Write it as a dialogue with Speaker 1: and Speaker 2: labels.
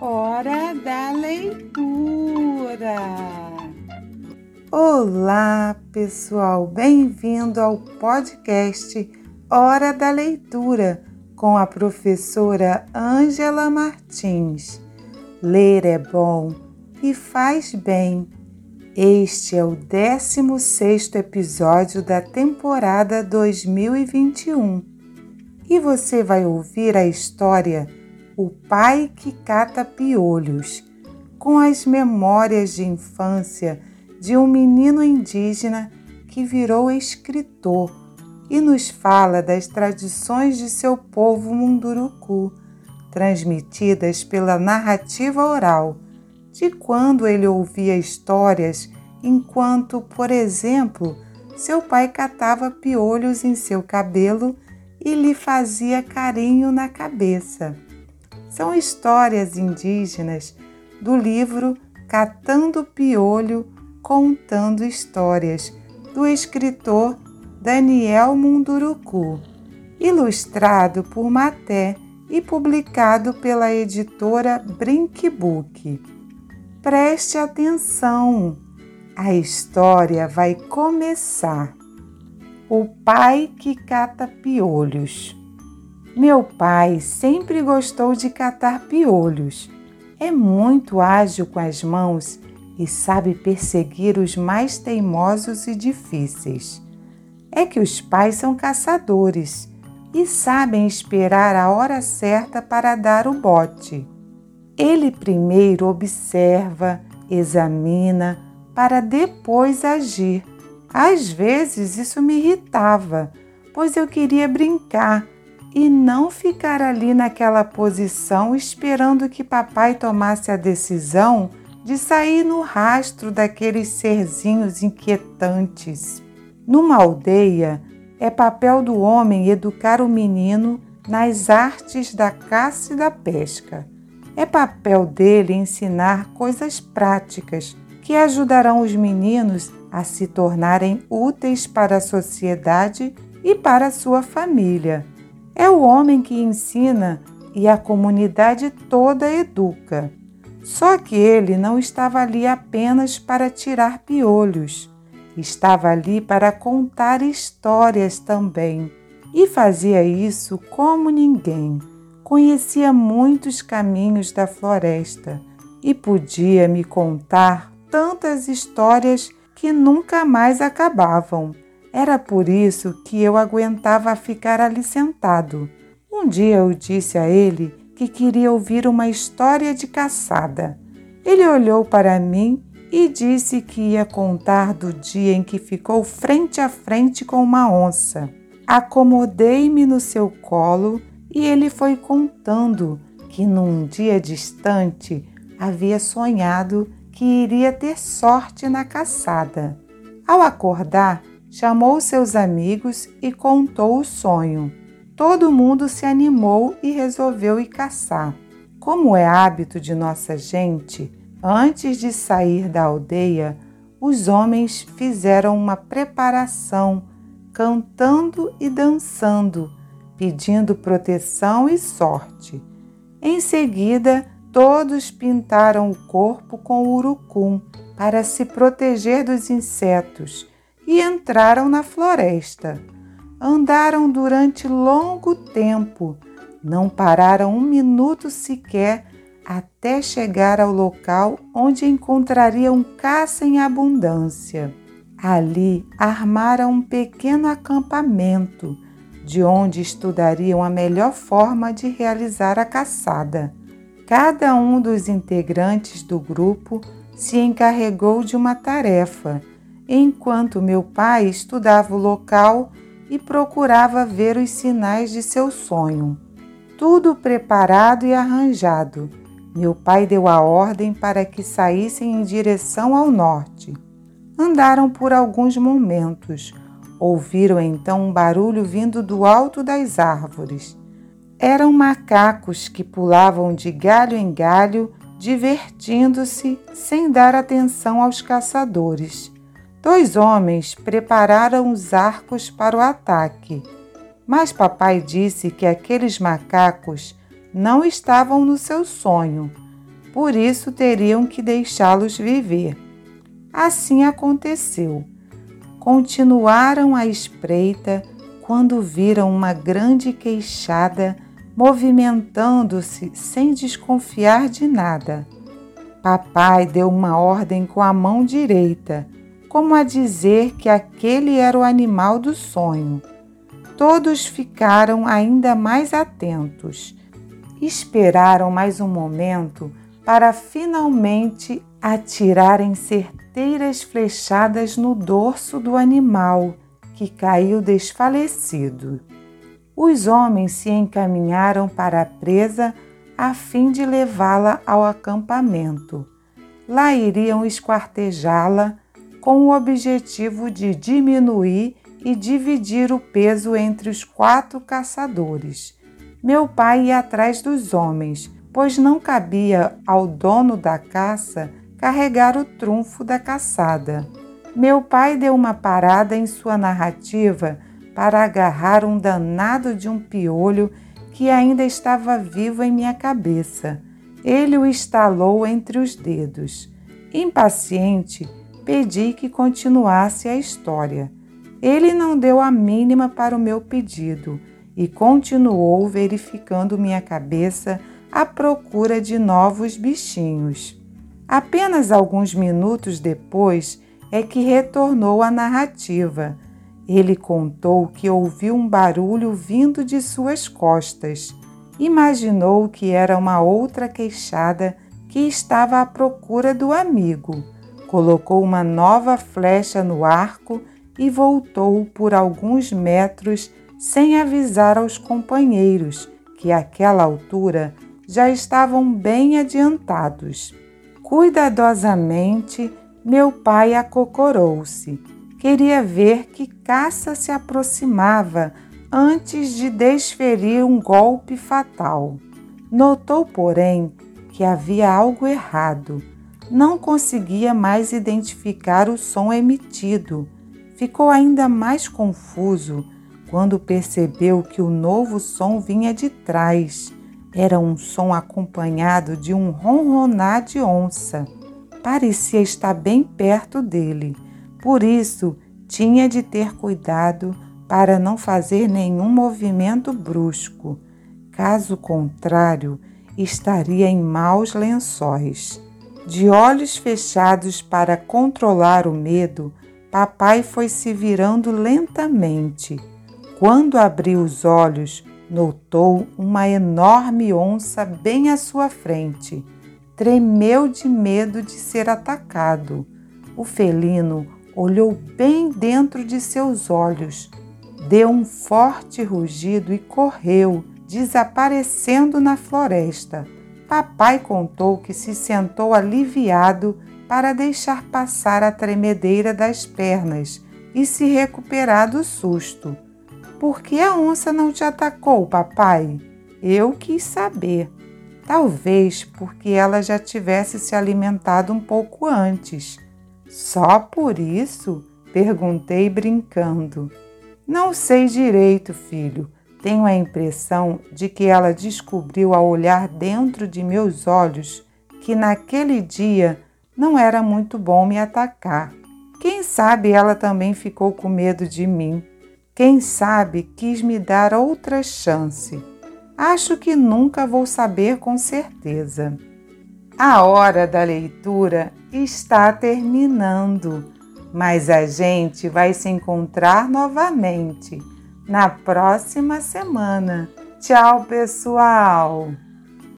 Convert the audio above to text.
Speaker 1: Hora da leitura. Olá, pessoal, bem-vindo ao podcast Hora da Leitura com a professora Ângela Martins. Ler é bom e faz bem. Este é o 16 episódio da temporada 2021 e você vai ouvir a história O Pai que Cata Piolhos, com as memórias de infância de um menino indígena que virou escritor e nos fala das tradições de seu povo munduruku, transmitidas pela narrativa oral de quando ele ouvia histórias enquanto, por exemplo, seu pai catava piolhos em seu cabelo e lhe fazia carinho na cabeça. São histórias indígenas do livro Catando Piolho, Contando Histórias, do escritor Daniel Munduruku, ilustrado por Maté e publicado pela editora Brinkbook. Preste atenção, a história vai começar. O pai que cata piolhos. Meu pai sempre gostou de catar piolhos. É muito ágil com as mãos e sabe perseguir os mais teimosos e difíceis. É que os pais são caçadores e sabem esperar a hora certa para dar o bote. Ele primeiro observa, examina, para depois agir. Às vezes isso me irritava, pois eu queria brincar e não ficar ali naquela posição esperando que papai tomasse a decisão de sair no rastro daqueles serzinhos inquietantes. Numa aldeia, é papel do homem educar o menino nas artes da caça e da pesca. É papel dele ensinar coisas práticas que ajudarão os meninos a se tornarem úteis para a sociedade e para a sua família. É o homem que ensina e a comunidade toda educa. Só que ele não estava ali apenas para tirar piolhos, estava ali para contar histórias também. E fazia isso como ninguém conhecia muitos caminhos da floresta e podia me contar tantas histórias que nunca mais acabavam. Era por isso que eu aguentava ficar ali sentado. Um dia eu disse a ele que queria ouvir uma história de caçada. Ele olhou para mim e disse que ia contar do dia em que ficou frente a frente com uma onça. Acomodei-me no seu colo e ele foi contando que num dia distante havia sonhado que iria ter sorte na caçada. Ao acordar, chamou seus amigos e contou o sonho. Todo mundo se animou e resolveu ir caçar. Como é hábito de nossa gente, antes de sair da aldeia, os homens fizeram uma preparação, cantando e dançando pedindo proteção e sorte. Em seguida, todos pintaram o corpo com urucum para se proteger dos insetos e entraram na floresta. Andaram durante longo tempo, não pararam um minuto sequer até chegar ao local onde encontrariam caça em abundância. Ali armaram um pequeno acampamento de onde estudariam a melhor forma de realizar a caçada. Cada um dos integrantes do grupo se encarregou de uma tarefa, enquanto meu pai estudava o local e procurava ver os sinais de seu sonho. Tudo preparado e arranjado, meu pai deu a ordem para que saíssem em direção ao norte. Andaram por alguns momentos, Ouviram então um barulho vindo do alto das árvores. Eram macacos que pulavam de galho em galho, divertindo-se sem dar atenção aos caçadores. Dois homens prepararam os arcos para o ataque, mas papai disse que aqueles macacos não estavam no seu sonho. por isso teriam que deixá-los viver. Assim aconteceu. Continuaram a espreita quando viram uma grande queixada movimentando-se sem desconfiar de nada. Papai deu uma ordem com a mão direita, como a dizer que aquele era o animal do sonho. Todos ficaram ainda mais atentos. Esperaram mais um momento para finalmente atirarem certeiras flechadas no dorso do animal que caiu desfalecido. Os homens se encaminharam para a presa a fim de levá-la ao acampamento. Lá iriam esquartejá-la com o objetivo de diminuir e dividir o peso entre os quatro caçadores. Meu pai ia atrás dos homens, pois não cabia ao dono da caça carregar o trunfo da caçada. Meu pai deu uma parada em sua narrativa para agarrar um danado de um piolho que ainda estava vivo em minha cabeça. Ele o estalou entre os dedos. Impaciente, pedi que continuasse a história. Ele não deu a mínima para o meu pedido e continuou verificando minha cabeça à procura de novos bichinhos. Apenas alguns minutos depois, é que retornou à narrativa. Ele contou que ouviu um barulho vindo de suas costas. Imaginou que era uma outra queixada que estava à procura do amigo. Colocou uma nova flecha no arco e voltou por alguns metros sem avisar aos companheiros, que àquela altura já estavam bem adiantados. Cuidadosamente, meu pai acocorou-se. Queria ver que caça se aproximava antes de desferir um golpe fatal. Notou, porém, que havia algo errado. Não conseguia mais identificar o som emitido. Ficou ainda mais confuso quando percebeu que o novo som vinha de trás. Era um som acompanhado de um ronronar de onça parecia estar bem perto dele. Por isso, tinha de ter cuidado para não fazer nenhum movimento brusco. Caso contrário, estaria em maus lençóis. De olhos fechados para controlar o medo, papai foi se virando lentamente. Quando abriu os olhos, notou uma enorme onça bem à sua frente tremeu de medo de ser atacado. O felino olhou bem dentro de seus olhos, deu um forte rugido e correu, desaparecendo na floresta. Papai contou que se sentou aliviado para deixar passar a tremedeira das pernas e se recuperar do susto. Por que a onça não te atacou, papai? Eu quis saber. Talvez porque ela já tivesse se alimentado um pouco antes. Só por isso? Perguntei brincando. Não sei direito, filho. Tenho a impressão de que ela descobriu ao olhar dentro de meus olhos que naquele dia não era muito bom me atacar. Quem sabe ela também ficou com medo de mim. Quem sabe quis me dar outra chance. Acho que nunca vou saber com certeza. A hora da leitura está terminando, mas a gente vai se encontrar novamente na próxima semana. Tchau, pessoal!